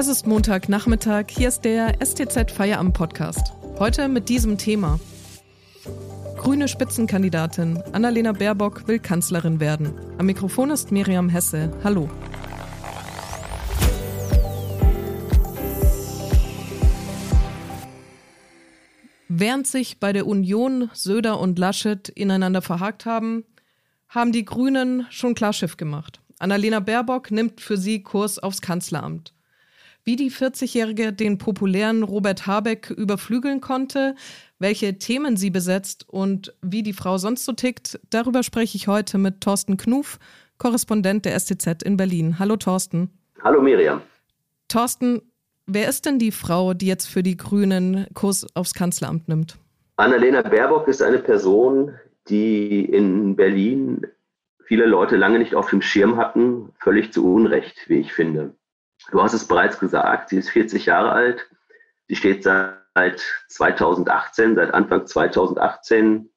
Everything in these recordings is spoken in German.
Es ist Montagnachmittag, hier ist der STZ Feierabend Podcast. Heute mit diesem Thema. Grüne Spitzenkandidatin Annalena Baerbock will Kanzlerin werden. Am Mikrofon ist Miriam Hesse. Hallo. Während sich bei der Union Söder und Laschet ineinander verhakt haben, haben die Grünen schon Klarschiff gemacht. Annalena Baerbock nimmt für sie Kurs aufs Kanzleramt. Wie die 40-Jährige den populären Robert Habeck überflügeln konnte, welche Themen sie besetzt und wie die Frau sonst so tickt, darüber spreche ich heute mit Thorsten Knuf, Korrespondent der STZ in Berlin. Hallo Thorsten. Hallo Miriam. Thorsten, wer ist denn die Frau, die jetzt für die Grünen Kurs aufs Kanzleramt nimmt? Annalena Baerbock ist eine Person, die in Berlin viele Leute lange nicht auf dem Schirm hatten, völlig zu Unrecht, wie ich finde. Du hast es bereits gesagt, sie ist 40 Jahre alt. Sie steht seit 2018, seit Anfang 2018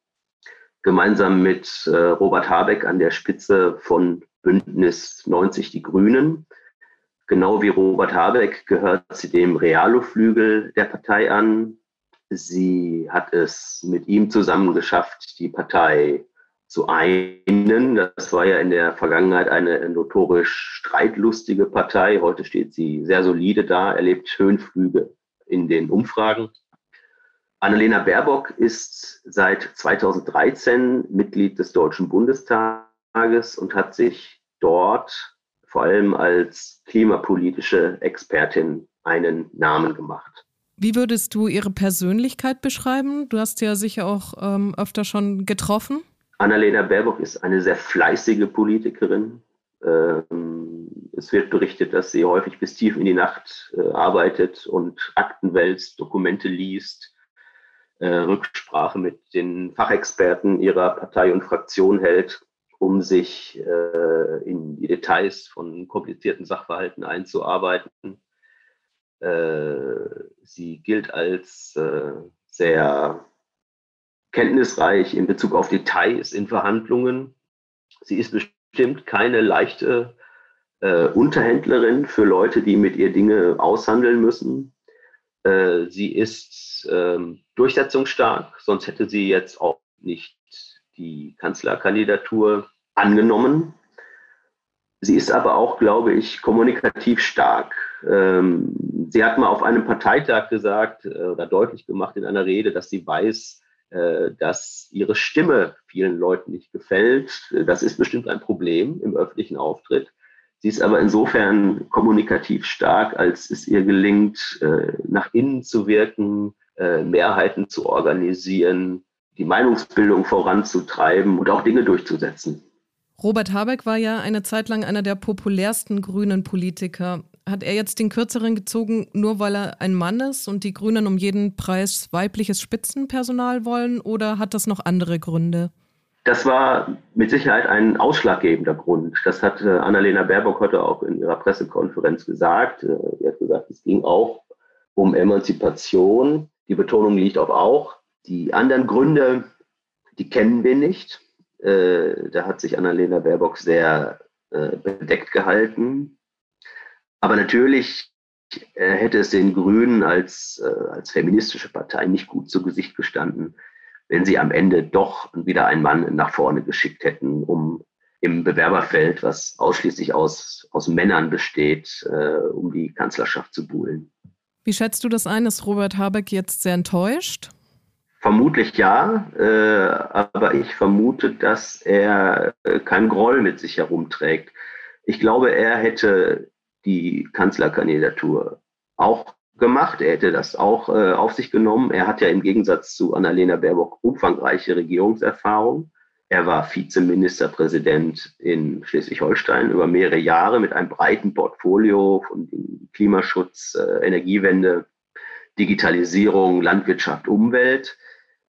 gemeinsam mit äh, Robert Habeck an der Spitze von Bündnis 90 Die Grünen. Genau wie Robert Habeck gehört sie dem Realo-Flügel der Partei an. Sie hat es mit ihm zusammen geschafft, die Partei zu einen. Das war ja in der Vergangenheit eine notorisch streitlustige Partei. Heute steht sie sehr solide da, erlebt Höhenflüge in den Umfragen. Annalena Baerbock ist seit 2013 Mitglied des Deutschen Bundestages und hat sich dort vor allem als klimapolitische Expertin einen Namen gemacht. Wie würdest du ihre Persönlichkeit beschreiben? Du hast ja sicher auch ähm, öfter schon getroffen. Annalena Baerbock ist eine sehr fleißige Politikerin. Ähm, es wird berichtet, dass sie häufig bis tief in die Nacht äh, arbeitet und Akten wälzt, Dokumente liest, äh, Rücksprache mit den Fachexperten ihrer Partei und Fraktion hält, um sich äh, in die Details von komplizierten Sachverhalten einzuarbeiten. Sie gilt als sehr kenntnisreich in Bezug auf Details in Verhandlungen. Sie ist bestimmt keine leichte äh, Unterhändlerin für Leute, die mit ihr Dinge aushandeln müssen. Äh, sie ist äh, durchsetzungsstark, sonst hätte sie jetzt auch nicht die Kanzlerkandidatur angenommen. Sie ist aber auch, glaube ich, kommunikativ stark. Ähm, sie hat mal auf einem Parteitag gesagt äh, oder deutlich gemacht in einer Rede, dass sie weiß, dass ihre Stimme vielen Leuten nicht gefällt. Das ist bestimmt ein Problem im öffentlichen Auftritt. Sie ist aber insofern kommunikativ stark, als es ihr gelingt, äh, nach innen zu wirken, äh, Mehrheiten zu organisieren, die Meinungsbildung voranzutreiben und auch Dinge durchzusetzen. Robert Habeck war ja eine Zeit lang einer der populärsten grünen Politiker. Hat er jetzt den kürzeren gezogen, nur weil er ein Mann ist und die Grünen um jeden Preis weibliches Spitzenpersonal wollen oder hat das noch andere Gründe? Das war mit Sicherheit ein ausschlaggebender Grund. Das hat äh, Annalena Baerbock heute auch in ihrer Pressekonferenz gesagt. Äh, sie hat gesagt, es ging auch um Emanzipation. Die Betonung liegt auf auch. Die anderen Gründe, die kennen wir nicht. Äh, da hat sich Annalena Baerbock sehr bedeckt gehalten. Aber natürlich äh, hätte es den Grünen als, äh, als feministische Partei nicht gut zu Gesicht gestanden, wenn sie am Ende doch wieder einen Mann nach vorne geschickt hätten, um im Bewerberfeld, was ausschließlich aus, aus Männern besteht, äh, um die Kanzlerschaft zu buhlen. Wie schätzt du das ein? Ist Robert Habeck jetzt sehr enttäuscht? Vermutlich ja, aber ich vermute, dass er keinen Groll mit sich herumträgt. Ich glaube, er hätte die Kanzlerkandidatur auch gemacht. Er hätte das auch äh, auf sich genommen. Er hat ja im Gegensatz zu Annalena Baerbock umfangreiche Regierungserfahrung. Er war Vizeministerpräsident in Schleswig-Holstein über mehrere Jahre mit einem breiten Portfolio von Klimaschutz, äh, Energiewende, Digitalisierung, Landwirtschaft, Umwelt.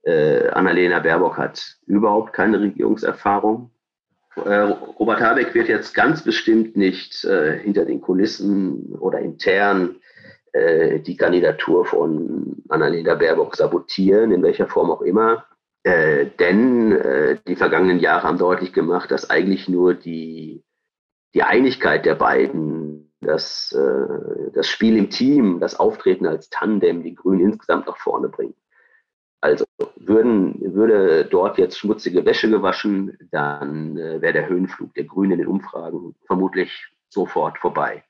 Äh, Annalena Baerbock hat überhaupt keine Regierungserfahrung. Äh, Robert Habeck wird jetzt ganz bestimmt nicht äh, hinter den Kulissen oder intern äh, die Kandidatur von Annalena Baerbock sabotieren, in welcher Form auch immer. Äh, denn äh, die vergangenen Jahre haben deutlich gemacht, dass eigentlich nur die, die Einigkeit der beiden das, äh, das Spiel im Team, das Auftreten als Tandem die Grünen insgesamt nach vorne bringen. Also würden, würde dort jetzt schmutzige Wäsche gewaschen, dann äh, wäre der Höhenflug der Grünen in den Umfragen vermutlich sofort vorbei.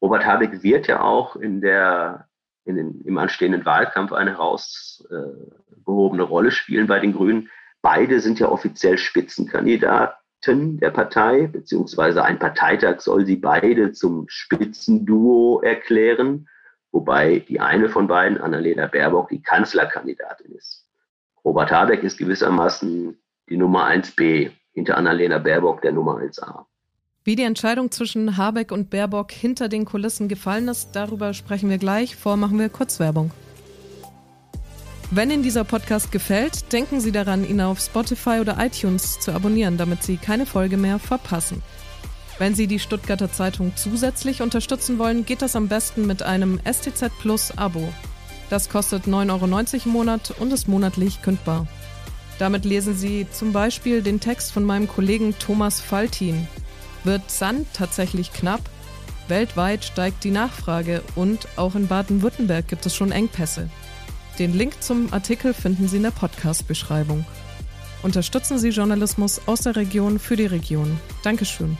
Robert Habeck wird ja auch in der, in den, im anstehenden Wahlkampf eine herausgehobene äh, Rolle spielen bei den Grünen. Beide sind ja offiziell Spitzenkandidaten der Partei, beziehungsweise ein Parteitag soll sie beide zum Spitzenduo erklären, wobei die eine von beiden, Annalena Baerbock, die Kanzlerkandidatin ist. Robert Habeck ist gewissermaßen die Nummer 1b, hinter Annalena Baerbock der Nummer 1a. Wie die Entscheidung zwischen Habeck und Baerbock hinter den Kulissen gefallen ist, darüber sprechen wir gleich. Vor machen wir Kurzwerbung. Wenn Ihnen dieser Podcast gefällt, denken Sie daran, ihn auf Spotify oder iTunes zu abonnieren, damit Sie keine Folge mehr verpassen. Wenn Sie die Stuttgarter Zeitung zusätzlich unterstützen wollen, geht das am besten mit einem STZ Plus Abo. Das kostet 9,90 Euro im Monat und ist monatlich kündbar. Damit lesen Sie zum Beispiel den Text von meinem Kollegen Thomas Faltin, wird Sand tatsächlich knapp? Weltweit steigt die Nachfrage und auch in Baden-Württemberg gibt es schon Engpässe. Den Link zum Artikel finden Sie in der Podcast-Beschreibung. Unterstützen Sie Journalismus aus der Region für die Region. Dankeschön.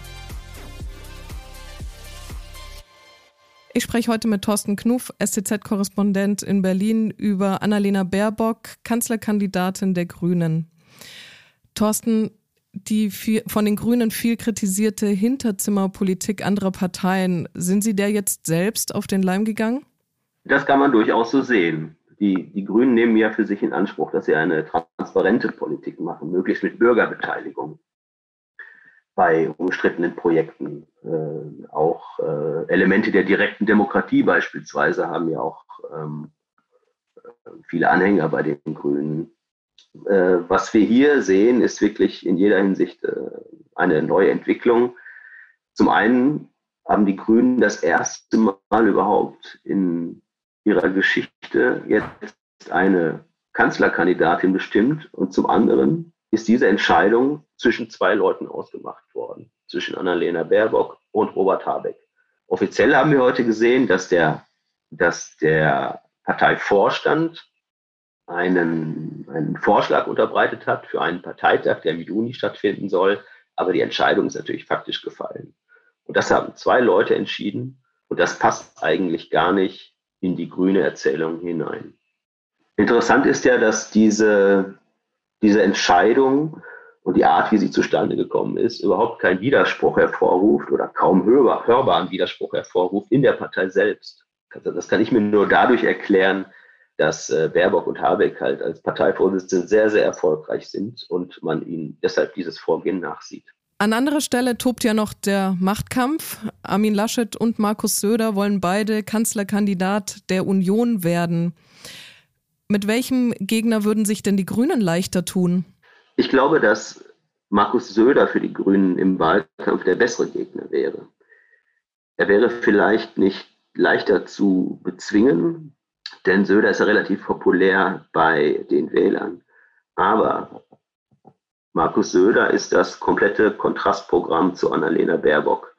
Ich spreche heute mit Thorsten Knuff, STZ-Korrespondent in Berlin, über Annalena Baerbock, Kanzlerkandidatin der Grünen. Thorsten, die viel, von den Grünen viel kritisierte Hinterzimmerpolitik anderer Parteien, sind Sie der jetzt selbst auf den Leim gegangen? Das kann man durchaus so sehen. Die, die Grünen nehmen ja für sich in Anspruch, dass sie eine transparente Politik machen, möglichst mit Bürgerbeteiligung bei umstrittenen Projekten. Äh, auch äh, Elemente der direkten Demokratie beispielsweise haben ja auch ähm, viele Anhänger bei den Grünen äh, was wir hier sehen, ist wirklich in jeder Hinsicht äh, eine neue Entwicklung. Zum einen haben die Grünen das erste Mal überhaupt in ihrer Geschichte jetzt eine Kanzlerkandidatin bestimmt und zum anderen ist diese Entscheidung zwischen zwei Leuten ausgemacht worden, zwischen Annalena Baerbock und Robert Habeck. Offiziell haben wir heute gesehen, dass der, dass der Parteivorstand einen, einen Vorschlag unterbreitet hat für einen Parteitag, der im Juni stattfinden soll. Aber die Entscheidung ist natürlich faktisch gefallen. Und das haben zwei Leute entschieden. Und das passt eigentlich gar nicht in die grüne Erzählung hinein. Interessant ist ja, dass diese, diese Entscheidung und die Art, wie sie zustande gekommen ist, überhaupt keinen Widerspruch hervorruft oder kaum hörbar, hörbaren Widerspruch hervorruft in der Partei selbst. Also das kann ich mir nur dadurch erklären, dass äh, Baerbock und Habeck halt als Parteivorsitzende sehr, sehr erfolgreich sind und man ihnen deshalb dieses Vorgehen nachsieht. An anderer Stelle tobt ja noch der Machtkampf. Armin Laschet und Markus Söder wollen beide Kanzlerkandidat der Union werden. Mit welchem Gegner würden sich denn die Grünen leichter tun? Ich glaube, dass Markus Söder für die Grünen im Wahlkampf der bessere Gegner wäre. Er wäre vielleicht nicht leichter zu bezwingen, denn Söder ist ja relativ populär bei den Wählern. Aber Markus Söder ist das komplette Kontrastprogramm zu Annalena Baerbock.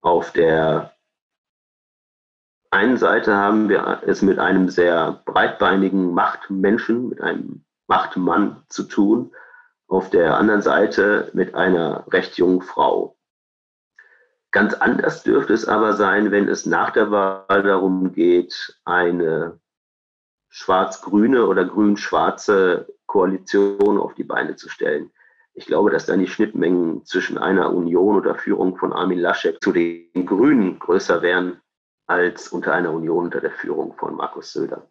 Auf der einen Seite haben wir es mit einem sehr breitbeinigen Machtmenschen, mit einem Machtmann zu tun. Auf der anderen Seite mit einer recht jungen Frau. Ganz anders dürfte es aber sein, wenn es nach der Wahl darum geht, eine schwarz-grüne oder grün-schwarze Koalition auf die Beine zu stellen. Ich glaube, dass dann die Schnittmengen zwischen einer Union oder Führung von Armin Laschet zu den Grünen größer wären als unter einer Union unter der Führung von Markus Söder.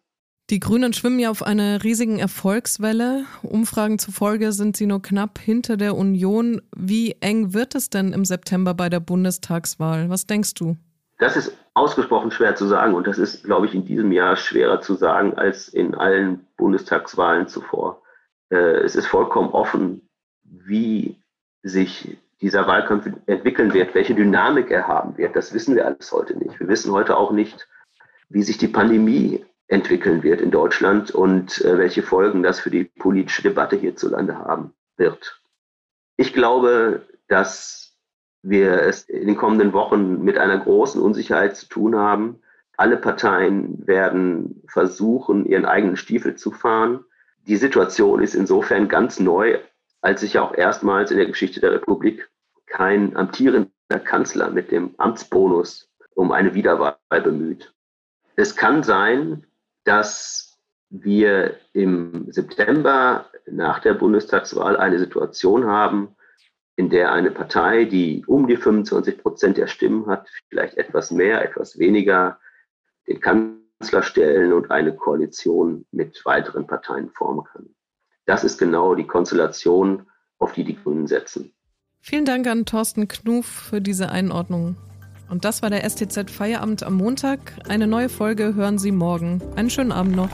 Die Grünen schwimmen ja auf einer riesigen Erfolgswelle. Umfragen zufolge sind sie nur knapp hinter der Union. Wie eng wird es denn im September bei der Bundestagswahl? Was denkst du? Das ist ausgesprochen schwer zu sagen und das ist, glaube ich, in diesem Jahr schwerer zu sagen als in allen Bundestagswahlen zuvor. Äh, es ist vollkommen offen, wie sich dieser Wahlkampf entwickeln wird, welche Dynamik er haben wird. Das wissen wir alles heute nicht. Wir wissen heute auch nicht, wie sich die Pandemie entwickeln wird in Deutschland und äh, welche Folgen das für die politische Debatte hierzulande haben wird. Ich glaube, dass wir es in den kommenden Wochen mit einer großen Unsicherheit zu tun haben. Alle Parteien werden versuchen, ihren eigenen Stiefel zu fahren. Die Situation ist insofern ganz neu, als sich ja auch erstmals in der Geschichte der Republik kein amtierender Kanzler mit dem Amtsbonus um eine Wiederwahl bemüht. Es kann sein, dass wir im September nach der Bundestagswahl eine Situation haben, in der eine Partei, die um die 25 Prozent der Stimmen hat, vielleicht etwas mehr, etwas weniger, den Kanzler stellen und eine Koalition mit weiteren Parteien formen kann. Das ist genau die Konstellation, auf die die Grünen setzen. Vielen Dank an Thorsten Knuff für diese Einordnung. Und das war der STZ Feierabend am Montag. Eine neue Folge hören Sie morgen. Einen schönen Abend noch.